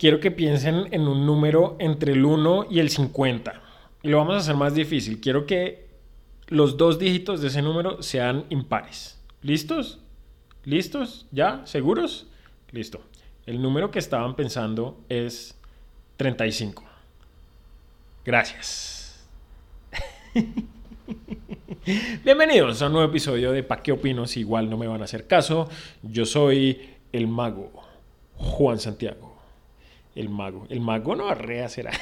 quiero que piensen en un número entre el 1 y el 50. Y lo vamos a hacer más difícil. Quiero que los dos dígitos de ese número sean impares. ¿Listos? ¿Listos? ¿Ya? ¿Seguros? Listo. El número que estaban pensando es 35. Gracias. Bienvenidos a un nuevo episodio de Pa' qué opino si igual no me van a hacer caso. Yo soy el mago Juan Santiago. El mago. El mago no arrea será.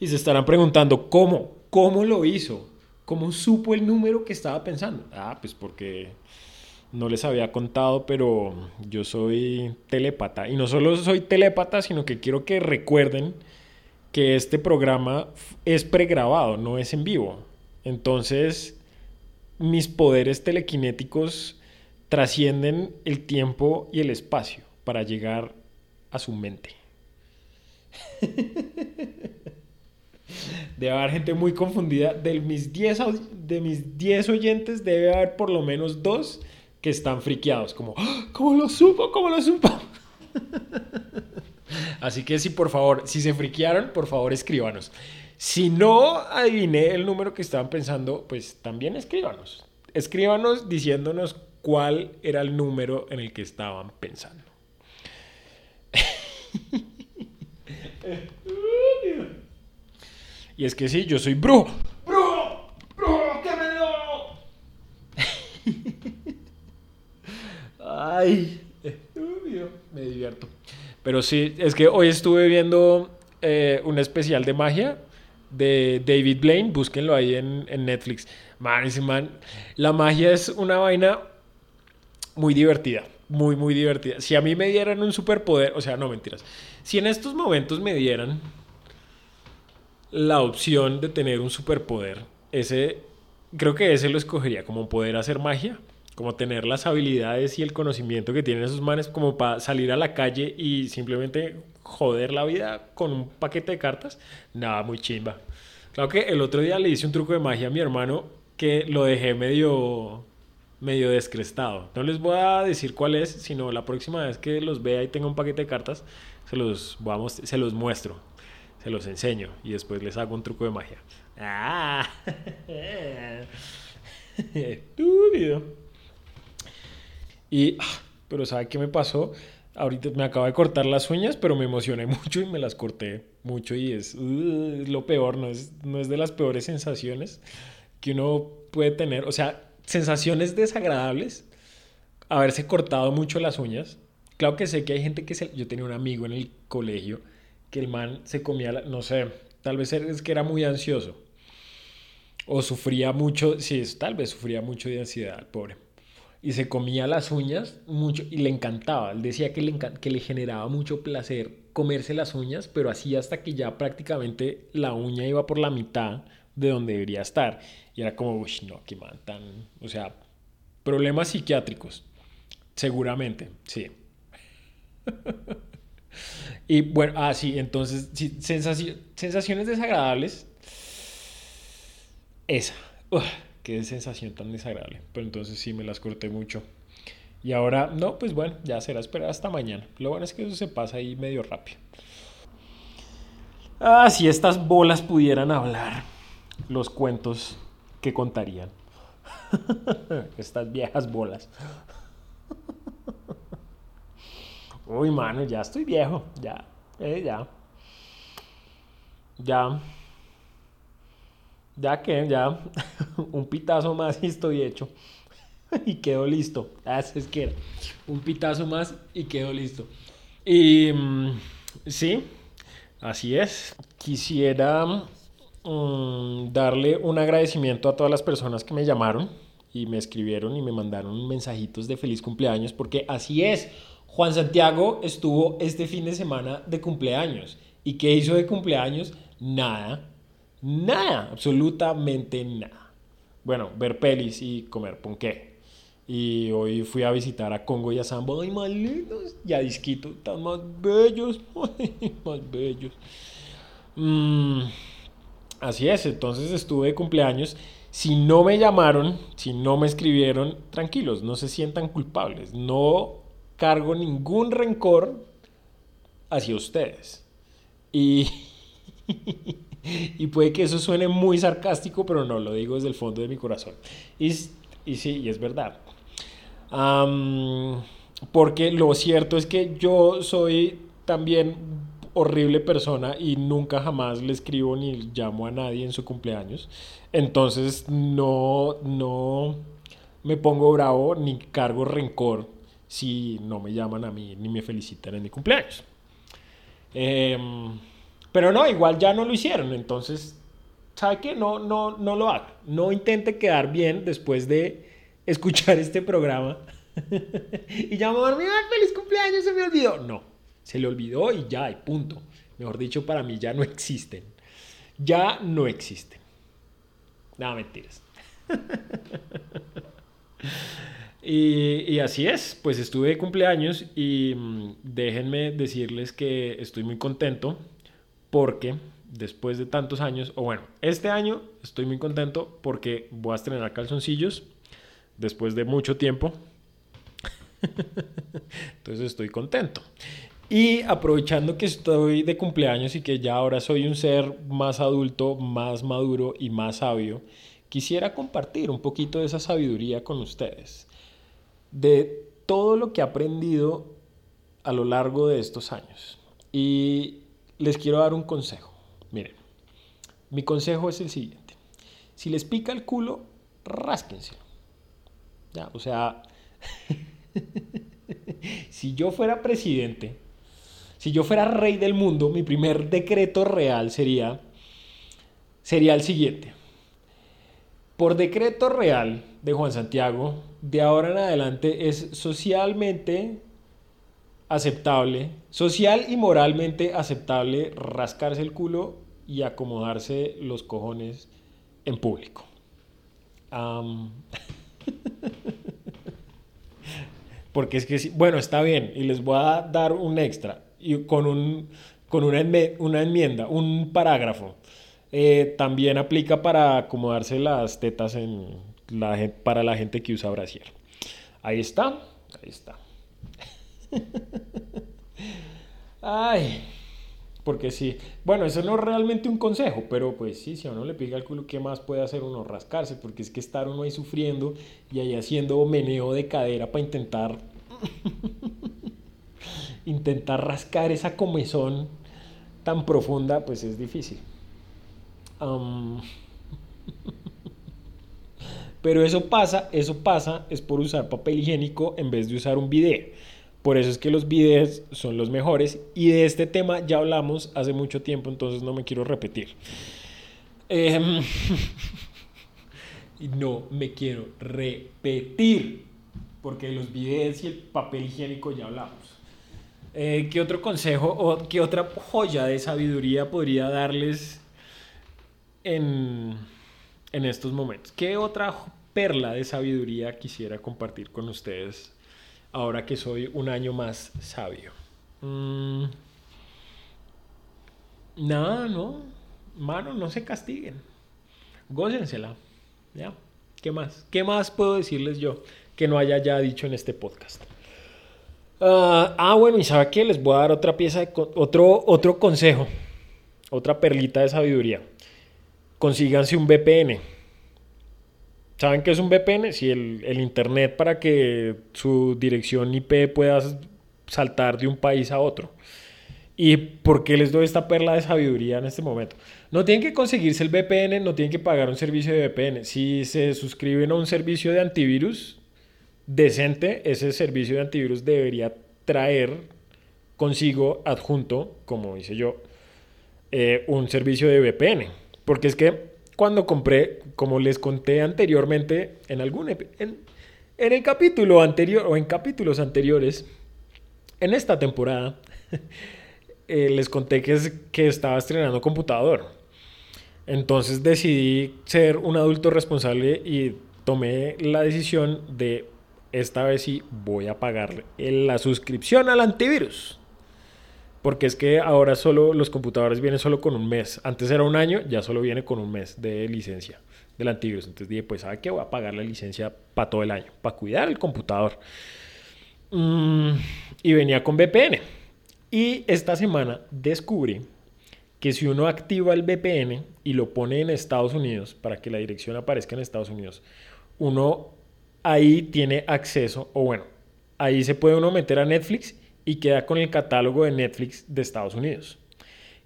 y se estarán preguntando, ¿cómo? ¿Cómo lo hizo? ¿Cómo supo el número que estaba pensando? Ah, pues porque no les había contado, pero yo soy telépata. Y no solo soy telépata, sino que quiero que recuerden que este programa es pregrabado, no es en vivo. Entonces, mis poderes telequinéticos trascienden el tiempo y el espacio para llegar a su mente. Debe haber gente muy confundida. De mis 10 de mis 10 oyentes debe haber por lo menos dos que están friqueados. Como, ¡Ah! ¿cómo lo supo? ¿Cómo lo supo? Así que si por favor, si se friquearon, por favor escríbanos. Si no adiviné el número que estaban pensando, pues también escríbanos. Escríbanos diciéndonos cuál era el número en el que estaban pensando. Y es que sí, yo soy brujo. ¡Brujo! ¡Brujo! ¡Que me! Ay, me divierto. Pero sí, es que hoy estuve viendo eh, un especial de magia de David Blaine. Búsquenlo ahí en, en Netflix. Man, ese man, la magia es una vaina muy divertida. Muy, muy divertida. Si a mí me dieran un superpoder, o sea, no mentiras. Si en estos momentos me dieran la opción de tener un superpoder, ese creo que ese lo escogería como poder hacer magia, como tener las habilidades y el conocimiento que tienen esos manes como para salir a la calle y simplemente joder la vida con un paquete de cartas. Nada, muy chimba. Claro que el otro día le hice un truco de magia a mi hermano que lo dejé medio medio descrestado. No les voy a decir cuál es, sino la próxima vez que los vea y tenga un paquete de cartas, se los, vamos, se los muestro se los enseño y después les hago un truco de magia. Ah. y, ah, pero ¿sabe qué me pasó? Ahorita me acabo de cortar las uñas, pero me emocioné mucho y me las corté mucho y es uh, lo peor, no es, no es de las peores sensaciones que uno puede tener. O sea, sensaciones desagradables, haberse cortado mucho las uñas. Claro que sé que hay gente que se... Yo tenía un amigo en el colegio que el man se comía, no sé, tal vez es que era muy ansioso. O sufría mucho, sí, tal vez sufría mucho de ansiedad, pobre. Y se comía las uñas mucho y le encantaba. Él decía que le, que le generaba mucho placer comerse las uñas, pero así hasta que ya prácticamente la uña iba por la mitad de donde debería estar. Y era como, uy, no, qué man tan. O sea, problemas psiquiátricos. Seguramente, sí. Y bueno, ah, sí, entonces, sensaciones desagradables. Esa. qué sensación tan desagradable. Pero entonces sí me las corté mucho. Y ahora, no, pues bueno, ya será esperar hasta mañana. Lo bueno es que eso se pasa ahí medio rápido. Ah, si estas bolas pudieran hablar, los cuentos que contarían. estas viejas bolas. Uy, mano, ya estoy viejo. Ya, eh, ya. Ya. Ya que, ya. Un pitazo más y estoy hecho. y quedo listo. Así es que. Un pitazo más y quedo listo. Y mm, sí, así es. Quisiera mm, darle un agradecimiento a todas las personas que me llamaron y me escribieron y me mandaron mensajitos de feliz cumpleaños porque así es. Juan Santiago estuvo este fin de semana de cumpleaños. ¿Y qué hizo de cumpleaños? Nada. Nada. Absolutamente nada. Bueno, ver pelis y comer ponqué. Y hoy fui a visitar a Congo y a Sambo. ¡Ay, más lindos! Y a Disquito. Están más bellos. más bellos. Mm, así es. Entonces estuve de cumpleaños. Si no me llamaron, si no me escribieron, tranquilos, no se sientan culpables. No cargo ningún rencor hacia ustedes. Y, y puede que eso suene muy sarcástico, pero no, lo digo desde el fondo de mi corazón. Y, y sí, y es verdad. porque lo cierto es que yo soy también horrible persona y nunca jamás le escribo ni llamo a nadie en su cumpleaños. Entonces no, no me pongo bravo ni cargo rencor si no me llaman a mí ni me felicitan en mi cumpleaños. Em, pero no, igual ya no lo hicieron, entonces, ¿sabe qué? No, no, no lo haga. No intente quedar bien después de escuchar este programa y llamarme, feliz cumpleaños, se me olvidó! No, se le olvidó y ya, y punto. Mejor dicho, para mí ya no existen. Ya no existen. Nada, mentiras. y, así es, pues estuve de cumpleaños y mm, déjenme decirles que estoy muy contento porque después de tantos años, o bueno, este año estoy muy contento porque voy a estrenar calzoncillos después de mucho tiempo. Entonces estoy contento. Y aprovechando que estoy de cumpleaños y que ya ahora soy un ser más adulto, más maduro y más sabio, quisiera compartir un poquito de esa sabiduría con ustedes. De todo lo que he aprendido a lo largo de estos años. Y les quiero dar un consejo. Miren, mi consejo es el siguiente. Si les pica el culo, rásquenselo. Ya, o sea, si yo fuera presidente, si yo fuera rey del mundo, mi primer decreto real sería, sería el siguiente. Por decreto real de Juan Santiago, de ahora en adelante es socialmente aceptable, social y moralmente aceptable rascarse el culo y acomodarse los cojones en público. Porque es que, bueno, está bien, y les voy a dar un extra y con, un, con una, una enmienda, un parágrafo. Eh, también aplica para acomodarse las tetas en la, para la gente que usa brasier. Ahí está, ahí está. Ay, porque sí. Bueno, eso no es realmente un consejo, pero pues sí, si a uno le pica el culo, ¿qué más puede hacer uno? Rascarse, porque es que estar uno ahí sufriendo y ahí haciendo meneo de cadera para intentar intentar rascar esa comezón tan profunda, pues es difícil. Pero eso pasa, eso pasa, es por usar papel higiénico en vez de usar un bidet. Por eso es que los bidets son los mejores y de este tema ya hablamos hace mucho tiempo, entonces no me quiero repetir. Em, no me quiero repetir, porque los bidets y el papel higiénico ya hablamos. Eh, ¿Qué otro consejo o qué otra joya de sabiduría podría darles en, en estos momentos? ¿Qué otra perla de sabiduría quisiera compartir con ustedes ahora que soy un año más sabio? Mm, nada, no. Mano, no se castiguen. Gócensela. ¿Ya? ¿Qué más? ¿Qué más puedo decirles yo que no haya ya dicho en este podcast? Ah, ah, bueno, y sabe que les voy a dar otra pieza, de otro, otro consejo, otra perlita de sabiduría. Consíganse un VPN. ¿Saben qué es un VPN? Si el, el Internet para que su dirección IP pueda saltar de un país a otro. ¿Y por qué les doy esta perla de sabiduría en este momento? No tienen que conseguirse el VPN, no tienen que pagar un servicio de VPN. Si se suscriben a un servicio de antivirus, decente, ese servicio de antivirus debería traer consigo adjunto, como hice yo, eh, un servicio de VPN. Porque es que cuando compré, como les conté anteriormente en algún en, el capítulo anterior o en capítulos anteriores, en esta temporada, eh, les conté que, es, que estaba estrenando computador. Entonces decidí ser un adulto responsable y tomé la decisión de esta vez sí voy a pagar la suscripción al antivirus. Porque es que ahora solo los computadores vienen solo con un mes. Antes era un año, ya solo viene con un mes de licencia del antivirus. Entonces dije, pues ¿sabe qué? Voy a pagar la licencia para todo el año, para cuidar el computador. Mm, y venía con VPN. Y esta semana descubrí que si uno activa el VPN y lo pone en Estados Unidos para que la dirección aparezca en Estados Unidos, uno ahí tiene acceso, o bueno, ahí se puede uno meter a Netflix y queda con el catálogo de Netflix de Estados Unidos.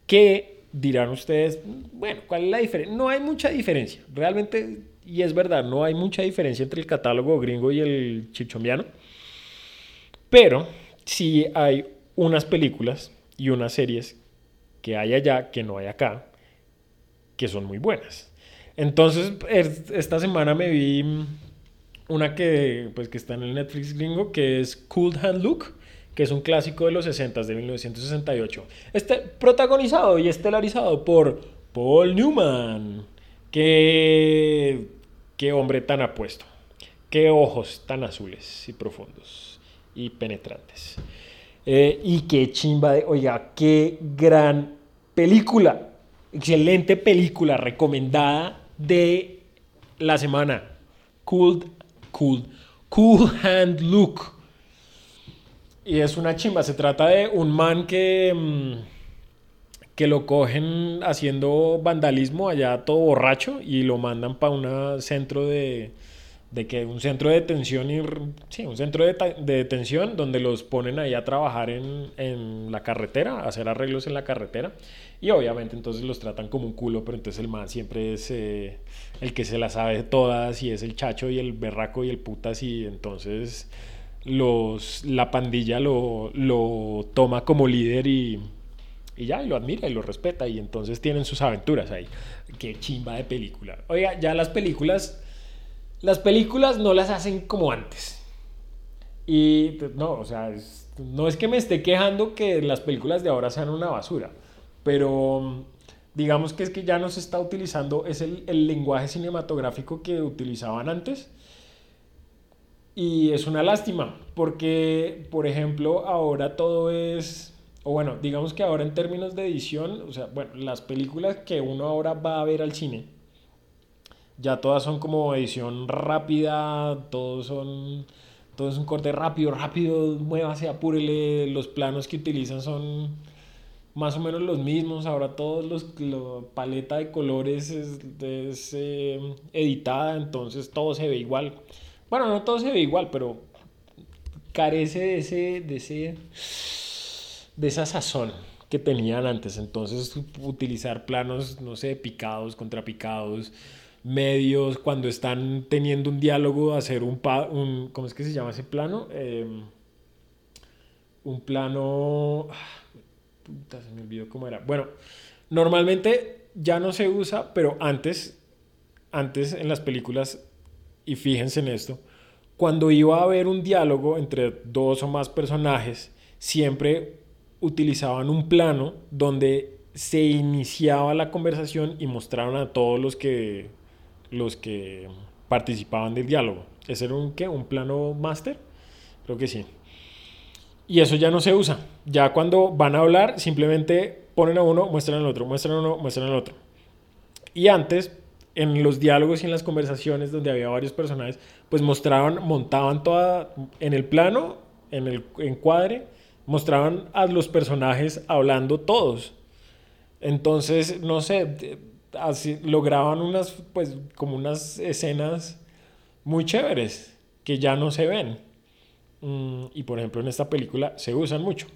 Que dirán ustedes, bueno, ¿cuál es la diferencia? No hay mucha diferencia, realmente, y es verdad, no hay mucha diferencia entre el catálogo gringo y el chichombiano, pero sí hay unas películas y unas series que hay allá que no hay acá, que son muy buenas. Entonces, esta semana me vi una que, pues, que está en el Netflix gringo, que es Cool Hand Look, que es un clásico de los 60 de 1968. Este, protagonizado y estelarizado por Paul Newman. Qué, qué hombre tan apuesto. Qué ojos tan azules y profundos y penetrantes. Eh, y qué chimba de, oiga, qué gran película. Excelente película recomendada de la semana. Cool, cool, cool hand look. Y es una chimba. Se trata de un man que, mm, que lo cogen haciendo vandalismo allá todo borracho y lo mandan para un centro de, de que un centro de detención y, sí, un centro de, de, detención donde los ponen ahí a trabajar en, en, la carretera, a hacer arreglos en la carretera y obviamente entonces los tratan como un culo, pero entonces el man siempre es eh, el que se la sabe todas y es el chacho y el berraco y el putas y entonces los, la pandilla lo, lo toma como líder y, y ya, y lo admira y lo respeta y entonces tienen sus aventuras ahí. Qué chimba de película. Oiga, ya las películas las películas no las hacen como antes. Y pues, no, o sea, no es que me esté quejando que las películas de ahora sean una basura, pero digamos que es que ya no se está utilizando, es el, el lenguaje cinematográfico que utilizaban antes. Y es una lástima, porque, por ejemplo, ahora todo es, o bueno, digamos que ahora en términos de edición, o sea, bueno, las películas que uno ahora va a ver al cine, ya todas son como edición rápida, todos son todo es un corte rápido, rápido, muévase, apúrele, los planos que utilizan son más o menos los mismos, ahora todos los, la paleta de colores es, eh, editada, entonces todo se ve igual. Bueno, no todo se ve igual, pero carece de ese, de ese, de esa sazón que tenían antes. Entonces, utilizar planos, no sé, picados, contrapicados, medios, cuando están teniendo un diálogo, hacer un, un ¿cómo es que se llama ese plano? Em, un plano, ah, puta, se me olvidó cómo era. Bueno, normalmente ya no se usa, pero antes, antes en las películas, y fíjense en esto, cuando iba a haber un diálogo entre dos o más personajes, siempre utilizaban un plano donde se iniciaba la conversación y mostraron a todos los que los que participaban del diálogo. ¿Ese era un qué? ¿Un plano máster? Creo que sí. Y eso ya no se usa. Ya cuando van a hablar, simplemente ponen a uno, muestran al otro, muestran a uno, muestran al otro. Y antes, en los diálogos y en las conversaciones donde había varios personajes, pues mostraban, montaban toda en el plano, en el encuadre, mostraban a los personajes hablando todos. Entonces, no sé, así, lograban unas, pues, como unas escenas muy chéveres que ya no se ven. Mm, y por ejemplo en esta película se usan mucho.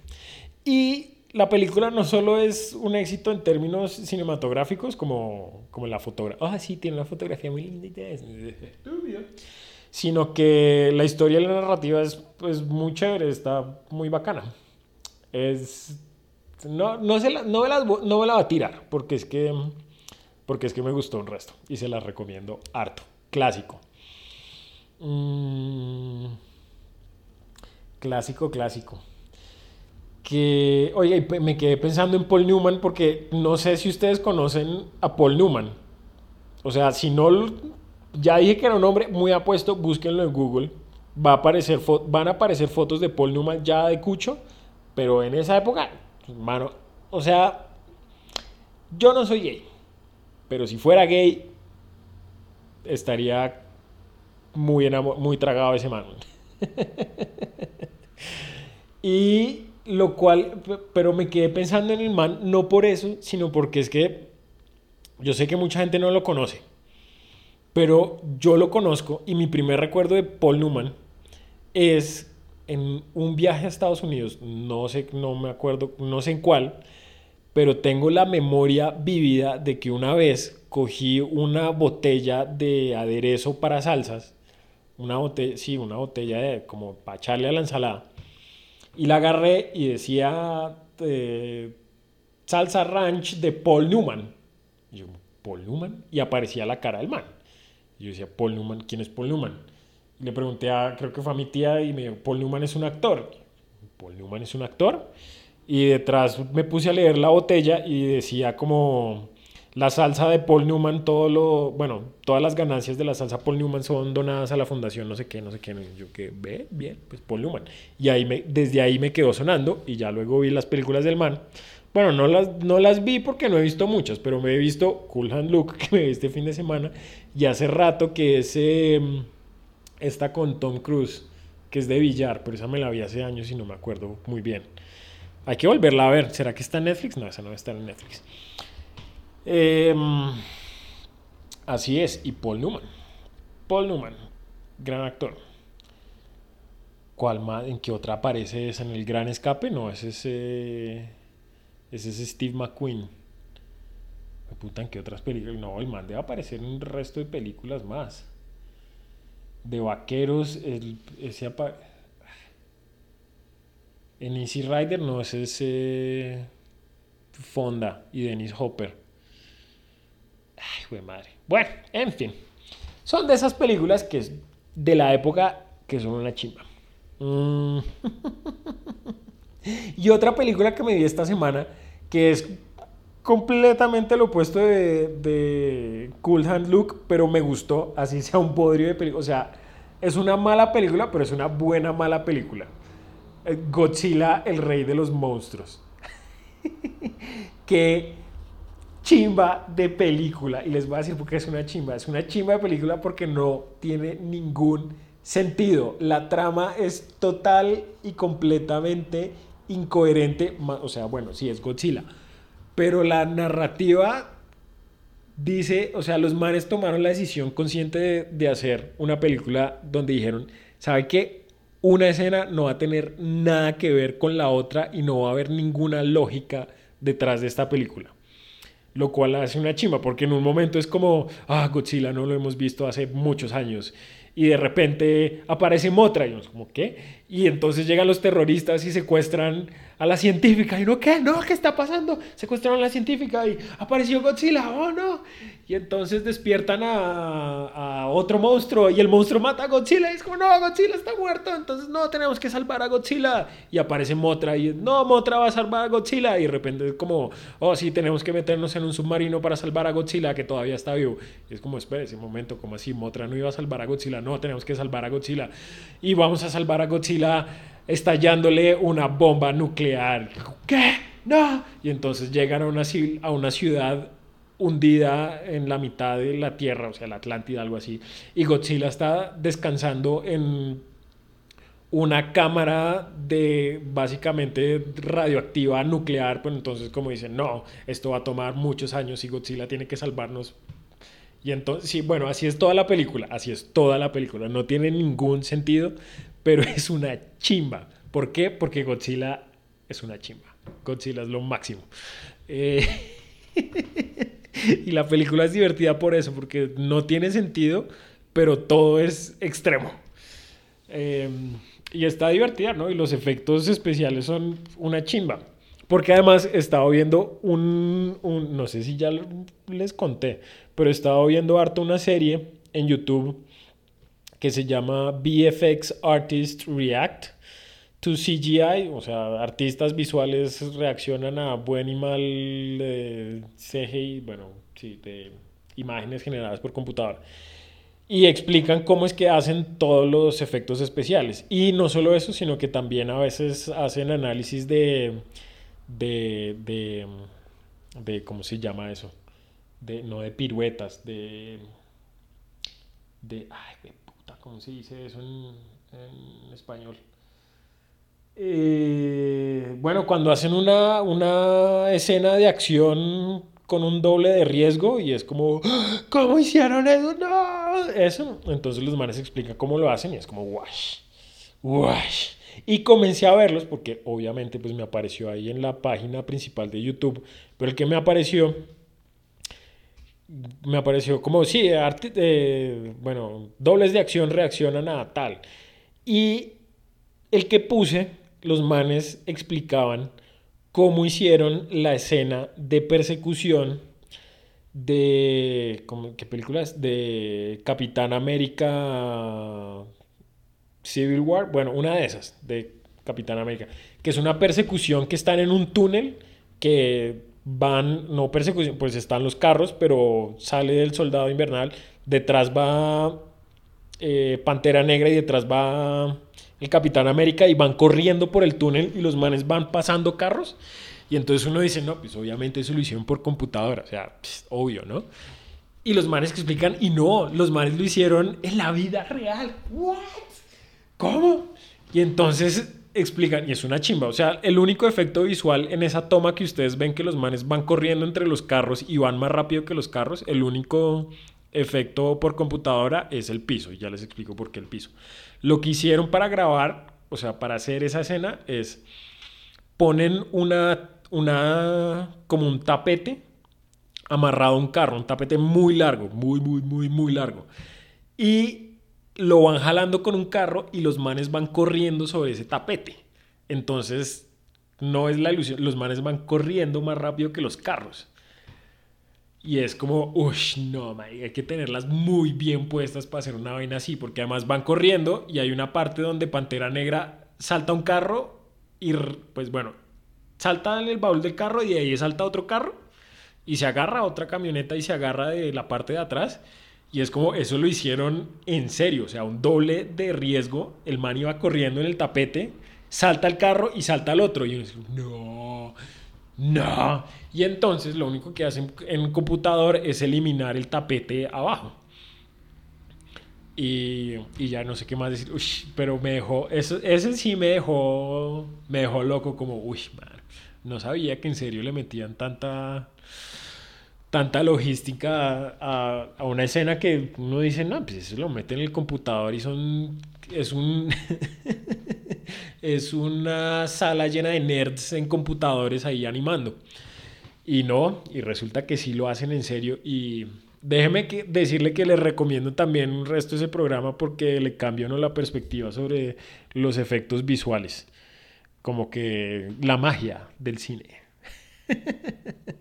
Y la película no solo es un éxito en términos cinematográficos, como, como la fotografía. Ah, sí, tiene una fotografía muy linda Sino que la historia y la narrativa es pues, muy chévere, está muy bacana. Es. No, no, se la, no, me no me la va a tirar, porque es que porque es que me gustó un resto y se la recomiendo harto. Clásico. Mm, clásico, clásico. Que, oye, me quedé pensando en Paul Newman porque no sé si ustedes conocen a Paul Newman. O sea, si no, ya dije que era un hombre muy apuesto, búsquenlo en Google. Va a aparecer, van a aparecer fotos de Paul Newman ya de Cucho, pero en esa época, mano, o sea, yo no soy gay. Pero si fuera gay, estaría muy, muy tragado ese man. Y lo cual, pero me quedé pensando en el man, no por eso, sino porque es que yo sé que mucha gente no lo conoce, pero yo lo conozco y mi primer recuerdo de Paul Newman es en un viaje a Estados Unidos, no sé, no me acuerdo, no sé en cuál, pero tengo la memoria vivida de que una vez cogí una botella de aderezo para salsas, una botella, sí, una botella como para echarle a la ensalada, y la agarré y decía eh, salsa ranch de Paul Newman. Y yo, Paul Newman, y aparecía la cara del man. Y yo decía, Paul Newman, ¿quién es Paul Newman? Le pregunté a, creo que fue a mi tía, y me dijo, Paul Newman es un actor. Paul Newman es un actor. Y detrás me puse a leer la botella y decía como la salsa de Paul Newman, todo lo, bueno, todas las ganancias de la salsa Paul Newman son donadas a la fundación, no sé qué, no sé qué. Yo que ve, bien, pues Paul Newman. Y ahí me, desde ahí me quedó sonando y ya luego vi las películas del man. Bueno, no las, no las vi porque no he visto muchas, pero me he visto Cool Hand Luke, que me vi este fin de semana, y hace rato que es em, esta con Tom Cruise, que es de billar, pero esa me la vi hace años y no me acuerdo muy bien. Hay que volverla a ver. ¿Será que está en Netflix? No, esa no está en Netflix. Em, así es. Y Paul Newman. Paul Newman, gran actor. ¿Cuál más? ¿En qué otra aparece? ¿Es en el Gran Escape? No, ese es ese. Ese es Steve McQueen. Me puta, ¿en qué otras películas? No, el man debe aparecer en un resto de películas más. De vaqueros, el, ese aparece en Easy Rider no es ese Fonda y Dennis Hopper. Ay, güey madre. Bueno, en fin. Son de esas películas que es de la época que son una chimba. Mm. y otra película que me vi esta semana que es completamente lo opuesto de, Cool Hand Look, pero me gustó, así sea un podrio de película. O sea, es una mala película, pero es una buena mala película. Eh, Godzilla, el rey de los monstruos. Qué chimba de película. Y les voy a decir por qué es una chimba. Es una chimba de película porque no tiene ningún sentido. La trama es total y completamente incoherente. O sea, bueno, sí es Godzilla. Pero la narrativa dice, o sea, los manes tomaron la decisión consciente de, de hacer una película donde dijeron, ¿sabe qué? Una escena no va a tener nada que ver con la otra y no va a haber ninguna lógica detrás de esta película. Lo cual hace una chimba, porque en un momento es como, ah, Godzilla no lo hemos visto hace muchos años. Y de repente aparece Motra y uno como, ¿qué? Y entonces llegan los terroristas y secuestran a la científica. Y no, ¿qué? No, ¿qué está pasando? Secuestraron a la científica y apareció Godzilla. Oh, no. Y entonces despiertan a, a, otro monstruo y el monstruo mata a Godzilla y es como, no, Godzilla está muerto, entonces no, tenemos que salvar a Godzilla. Y aparece Motra y no, Motra va a salvar a Godzilla y de repente es como, oh, sí, tenemos que meternos en un submarino para salvar a Godzilla que todavía está vivo. Y es como, espera ese momento, como así, Motra no iba a salvar a Godzilla, no, tenemos que salvar a Godzilla. Y vamos a salvar a Godzilla estallándole una bomba nuclear. ¿Qué? No. Y entonces llegan a una, a una ciudad hundida en la mitad de la Tierra, o sea, la Atlántida, algo así. Y Godzilla está descansando en una cámara de básicamente radioactiva nuclear, pues entonces como dicen, no, esto va a tomar muchos años y Godzilla tiene que salvarnos. Y entonces, sí, bueno, así es toda la película, así es toda la película, no tiene ningún sentido, pero es una chimba. ¿Por qué? Porque Godzilla es una chimba. Godzilla es lo máximo. Eh... y la película es divertida por eso, porque no tiene sentido, pero todo es extremo. Em, y está divertida, ¿no? Y los efectos especiales son una chimba. Porque además he estado viendo un, un, no sé si ya les conté, pero he estado viendo harto una serie en YouTube que se llama VFX Artist React to CGI, o sea, artistas visuales reaccionan a buen y mal eh, CGI, bueno, sí, de imágenes generadas por computadora. Y explican cómo es que hacen todos los efectos especiales. Y no solo eso, sino que también a veces hacen análisis de, de, de, de ¿cómo se llama eso? De, no de piruetas, de, de, ay, ¿cómo se dice eso en, español? Eh, bueno, cuando hacen una, una escena de acción con un doble de riesgo y es como, ¿cómo hicieron eso? No, eso. Entonces los manes explican cómo lo hacen y es como, wash, wash. Y comencé a verlos porque obviamente pues me apareció ahí en la página principal de YouTube, pero el que me apareció, me apareció como, sí, arte, eh, bueno, dobles de acción reaccionan a tal. Y el que puse, los manes explicaban cómo hicieron la escena de persecución de ¿qué películas? de Capitán América Civil War, bueno, una de esas de Capitán América, que es una persecución que están en un túnel que van, no persecución, pues están los carros, pero sale del soldado invernal, detrás va eh, Pantera Negra y detrás va el Capitán América y van corriendo por el túnel y los manes van pasando carros. Y entonces uno dice, no, pues obviamente eso lo hicieron por computadora, o sea, pues, obvio, ¿no? Y los manes que explican, y no, los manes lo hicieron en la vida real. ¿What? ¿Cómo? Y entonces explican, y es una chimba, o sea, el único efecto visual en esa toma que ustedes ven que los manes van corriendo entre los carros y van más rápido que los carros, el único efecto por computadora es el piso, y ya les explico por qué el piso. Lo que hicieron para grabar, o sea, para hacer esa escena es ponen una, una como un tapete amarrado a un carro, un tapete muy largo, muy, muy, muy, muy largo. Y lo van jalando con un carro y los manes van corriendo sobre ese tapete. Entonces, no es la ilusión, los manes van corriendo más rápido que los carros. Y es como, uff, no, hay que tenerlas muy bien puestas para hacer una vaina así, porque además van corriendo y hay una parte donde Pantera Negra salta un carro y, pues bueno, salta en el baúl del carro y de ahí salta otro carro y se agarra a otra camioneta y se agarra de la parte de atrás. Y es como, eso lo hicieron en serio, o sea, un doble de riesgo. El man iba corriendo en el tapete, salta el carro y salta al otro. Y uno dice, no, no. Y entonces lo único que hacen en un computador es eliminar el tapete abajo. Y, y ya no sé qué más decir. Uy, pero me dejó, eso, ese sí me dejó, me dejó loco como, uy, man, no sabía que en serio le metían tanta, tanta logística a, a, una escena que uno dice, no, pues eso lo meten en el computador y son, es un, es una sala llena de nerds en computadores ahí animando. Y no, y resulta que sí lo hacen en serio. Y déjeme que, decirle que les recomiendo también un resto de ese programa porque le cambia uno la perspectiva sobre los efectos visuales. Como que la magia del cine.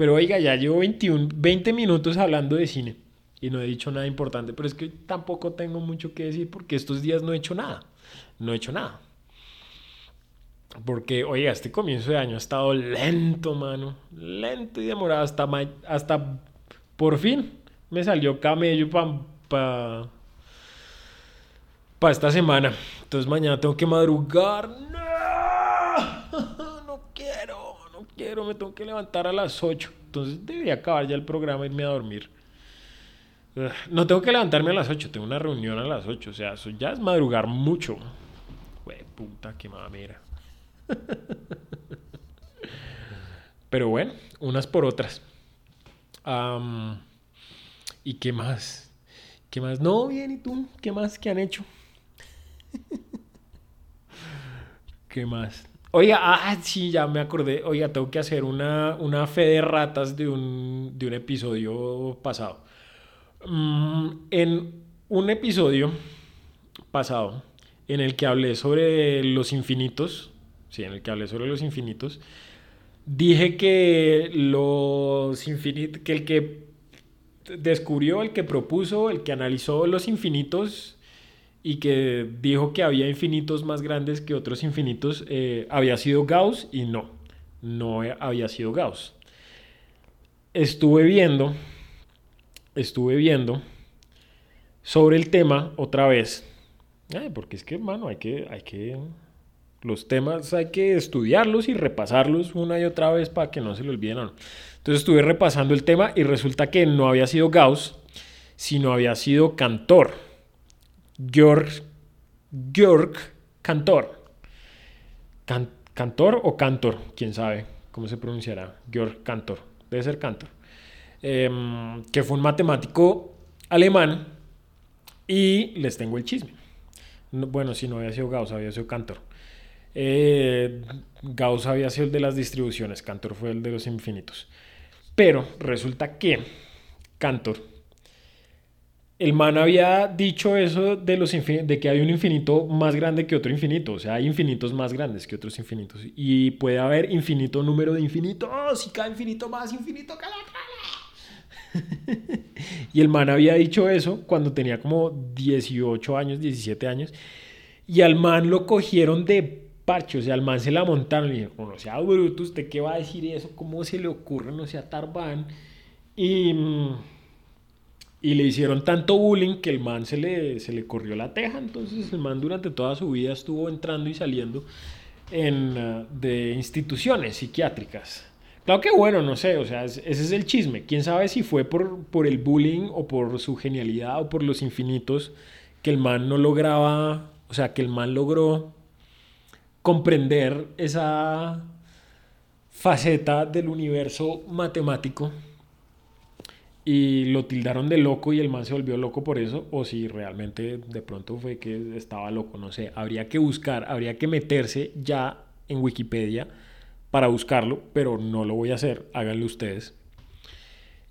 Pero oiga, ya llevo 21, 20 minutos hablando de cine y no he dicho nada importante, pero es que tampoco tengo mucho que decir porque estos días no he hecho nada. No he hecho nada. Porque, oiga, este comienzo de año ha estado lento, mano. Lento y demorado. Hasta, hasta por fin me salió camello para pa, esta semana. Entonces mañana tengo que madrugar. No, no quiero. Me tengo que levantar a las 8. Entonces debería acabar ya el programa e irme a dormir. No tengo que levantarme a las 8, tengo una reunión a las 8. O sea, eso ya es madrugar mucho. Güey, puta, qué mamera. Pero bueno, unas por otras. ¿Y qué más? ¿Qué más? No, bien, ¿y tú? ¿Qué más? ¿Qué han hecho? ¿Qué más? Oiga, ah, sí, ya me acordé. Oiga, tengo que hacer una, una fe de ratas de un, de un episodio pasado. Mm, en un episodio pasado, en el que hablé sobre los infinitos, sí, en el que hablé sobre los infinitos, dije que los infinitos, que el que descubrió, el que propuso, el que analizó los infinitos y que dijo que había infinitos más grandes que otros infinitos, eh, había sido Gauss y no, no había sido Gauss. Estuve viendo, estuve viendo sobre el tema otra vez, porque es que, hermano, hay que, hay que los temas hay que estudiarlos y repasarlos una y otra vez para que no se le olviden. Entonces estuve repasando el tema y resulta que no había sido Gauss, sino había sido Cantor. Georg, Georg Cantor. Cantor o Cantor, quién sabe cómo se pronunciará. Georg Cantor, debe ser Cantor. Em, que fue un matemático alemán y les tengo el chisme. bueno, si no había sido Gauss, había sido Cantor. Eh, Gauss había sido el de las distribuciones, Cantor fue el de los infinitos. Pero resulta que Cantor, el man había dicho eso de, los de que hay un infinito más grande que otro infinito, o sea, hay infinitos más grandes que otros infinitos. Y puede haber infinito número de infinitos, si cada infinito más infinito que la y el man había dicho eso cuando tenía como 18 años, 17 años. Y al man lo cogieron de parche, o sea, al man se la montaron y dijo, no sea bruto, ¿usted qué va a decir eso? ¿Cómo se le ocurre? No sea Tarban. Y, y le hicieron tanto bullying que el man se le, se le corrió la teja, entonces el man durante toda su vida estuvo entrando y saliendo en, uh, de instituciones psiquiátricas. Claro que bueno, no sé, o sea, ese es el chisme. Quién sabe si fue por, por el bullying o por su genialidad o por los infinitos que el man no lograba, o sea, que el man logró comprender esa faceta del universo matemático y lo tildaron de loco y el man se volvió loco por eso, o si realmente de pronto fue que estaba loco, no sé, habría que buscar, habría que meterse ya en Wikipedia para buscarlo, pero no lo voy a hacer, háganlo ustedes.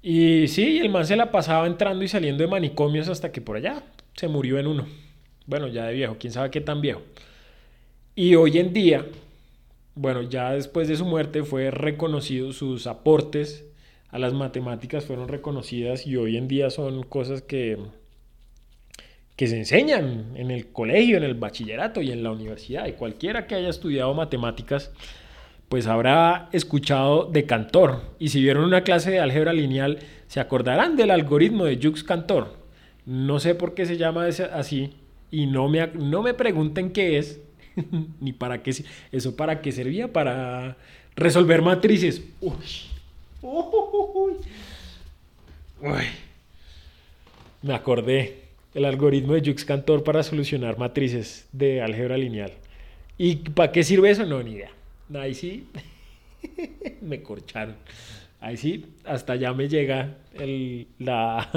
Y sí, el man se la pasaba entrando y saliendo de manicomios hasta que por allá se murió en uno. Bueno, ya de viejo, quién sabe qué tan viejo. Y hoy en día, bueno, ya después de su muerte fue reconocido sus aportes a las matemáticas fueron reconocidas y hoy en día son cosas que que se enseñan en el colegio, en el bachillerato y en la universidad. Y cualquiera que haya estudiado matemáticas, pues habrá escuchado de Cantor. Y si vieron una clase de álgebra lineal, se acordarán del algoritmo de Jux Cantor. No sé por qué se llama así y no me, no me pregunten qué es, ni para qué. ¿Eso para qué servía? Para resolver matrices. Uy. Uy. Me acordé. El algoritmo de Jux Cantor para solucionar matrices de álgebra lineal. ¿Y para qué sirve eso? No, ni idea. Ahí sí me corcharon. Ahí sí, hasta ya me llega la,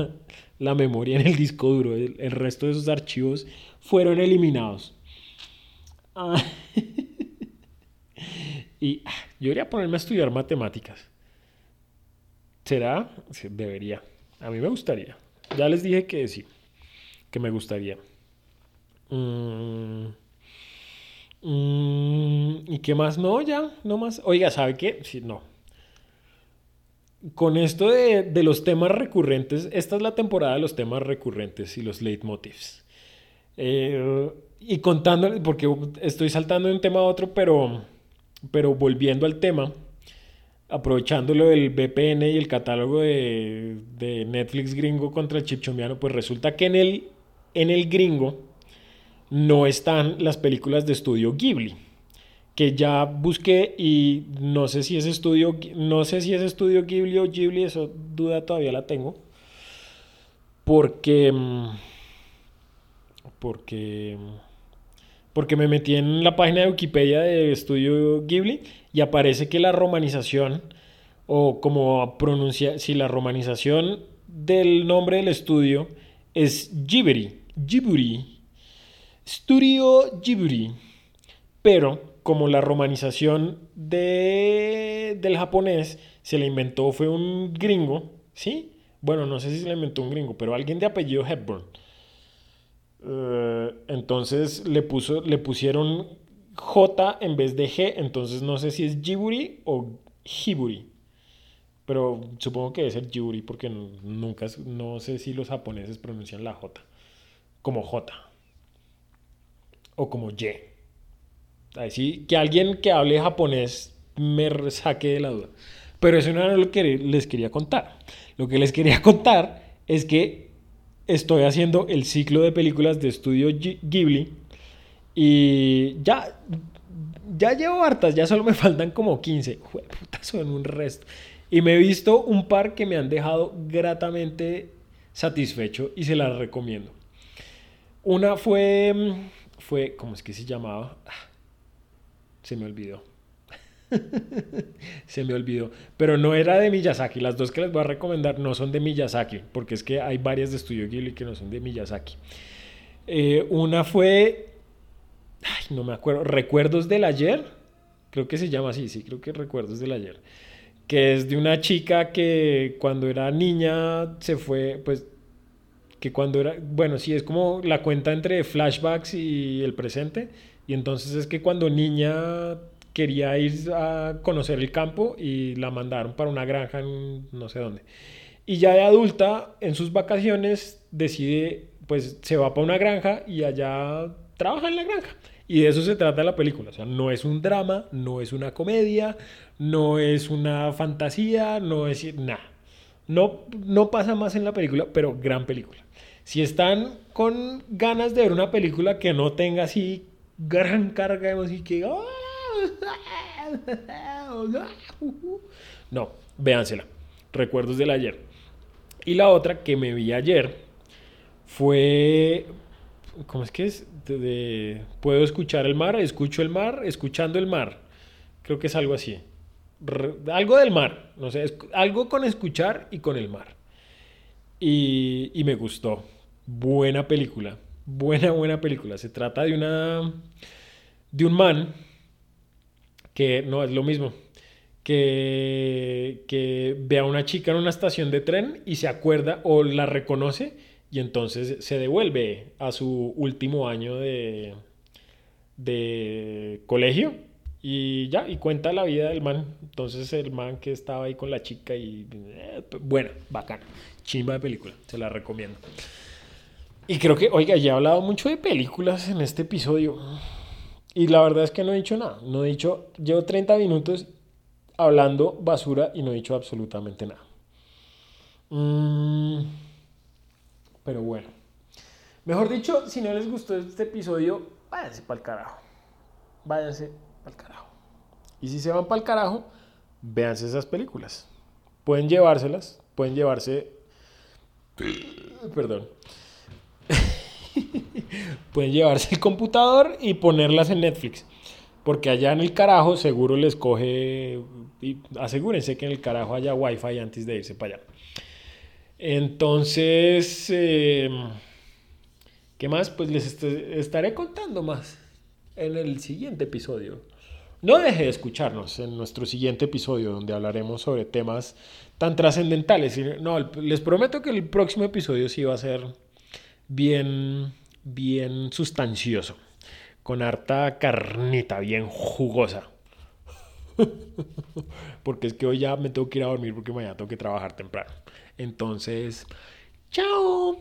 memoria en el disco duro. el resto de esos archivos fueron eliminados. Ah. y ah, yo iría a ponerme a estudiar matemáticas. ¿Será? debería. A mí me gustaría. Ya les dije que sí, que me gustaría. Mm, mm, ¿Y qué más? No, ya, no más. Oiga, ¿sabe qué? Sí, no. Con esto de, de, los temas recurrentes, esta es la temporada de los temas recurrentes y los leitmotivs. Eh, y contando, porque estoy saltando de un tema a otro, pero, pero volviendo al tema, aprovechándolo del VPN y el catálogo de, de Netflix gringo contra el chipchomiano, pues resulta que en el, en el gringo no están las películas de estudio Ghibli que ya busqué y no sé si es estudio no sé si es estudio Ghibli o Ghibli, eso duda todavía la tengo. Porque mm, porque porque me metí en la página de Wikipedia de Estudio Ghibli y aparece que la romanización, o como pronuncia, si la romanización del nombre del estudio es Ghibli, Ghibli, Studio Ghibli, pero como la romanización de, del japonés se le inventó fue un gringo, ¿sí? Bueno, no sé si se le inventó un gringo, pero alguien de apellido Hepburn eh, entonces le, puso, le pusieron J en vez de G, entonces no sé si es Jiburi o Hiburi. Pero supongo que debe ser Jiburi porque nunca, no sé si los japoneses pronuncian la J como J o como Y. Así que alguien que hable japonés me saque de la duda. Pero eso no era lo que les quería contar. Lo que les quería contar es que estoy haciendo el ciclo de películas de estudio Ghibli y ya, ya llevo hartas, ya solo me faltan como 15. puta, son un resto. Y me he visto un par que me han dejado gratamente satisfecho y se las recomiendo. Una fue, fue, ¿cómo es que se llamaba? Ah, se me olvidó. Se me olvidó. Pero no era de Miyazaki. Las dos que les voy a recomendar no son de Miyazaki, porque es que hay varias de Estudio Ghibli que no son de Miyazaki. Eh, una fue, no me acuerdo, Recuerdos del ayer. Creo que se llama así, sí, creo que Recuerdos del ayer. Que es de una chica que cuando era niña se fue, pues, que cuando era, bueno, sí, es como la cuenta entre flashbacks y el presente. Y entonces es que cuando niña quería ir a conocer el campo y la mandaron para una granja en no sé dónde. Y ya de adulta, en sus vacaciones, decide, pues se va para una granja y allá trabaja en la granja. Y de eso se trata la película. O sea, no es un drama, no es una comedia, no es una fantasía, no es nada. No, no pasa más en la película, pero gran película. Si están con ganas de ver una película que no tenga así gran carga de música, que... No, véansela. Recuerdos del ayer. Y la otra que me vi ayer fue. ¿Cómo es que es? Puedo escuchar el mar, escucho el mar, escuchando el mar. Creo que es algo así. algo del mar. No sé, algo con escuchar y con el mar. Y, y me gustó. Buena película. Buena, buena película. Se trata de una. de un man que no es lo mismo. Que, que ve a una chica en una estación de tren y se acuerda o la reconoce y entonces se devuelve a su último año de, de colegio y ya, y cuenta la vida del man. Entonces el man que estaba ahí con la chica y... Eh, bueno, bacana. Chimba de película, se la recomiendo. Y creo que, oiga, ya he hablado mucho de películas en este episodio. Y la verdad es que no he dicho nada. No he dicho, llevo 30 minutos hablando basura y no he dicho absolutamente nada. Mm, pero bueno. Mejor dicho, si no les gustó este episodio, váyanse para el carajo. Váyanse para el carajo. Y si se van para el carajo, véanse esas películas. Pueden llevárselas, pueden llevarse... Perdón pueden llevarse el computador y ponerlas en Netflix. Porque allá en el carajo seguro les coge, y asegúrense que en el carajo haya wifi antes de irse para allá. Entonces, em, ¿qué más? Pues les estaré contando más en el siguiente episodio. No deje de escucharnos en nuestro siguiente episodio donde hablaremos sobre temas tan trascendentales. No, les prometo que el próximo episodio sí va a ser bien bien sustancioso, con harta carnita, bien jugosa. porque es que hoy ya me tengo que ir a dormir porque mañana tengo que trabajar temprano. Entonces, chao.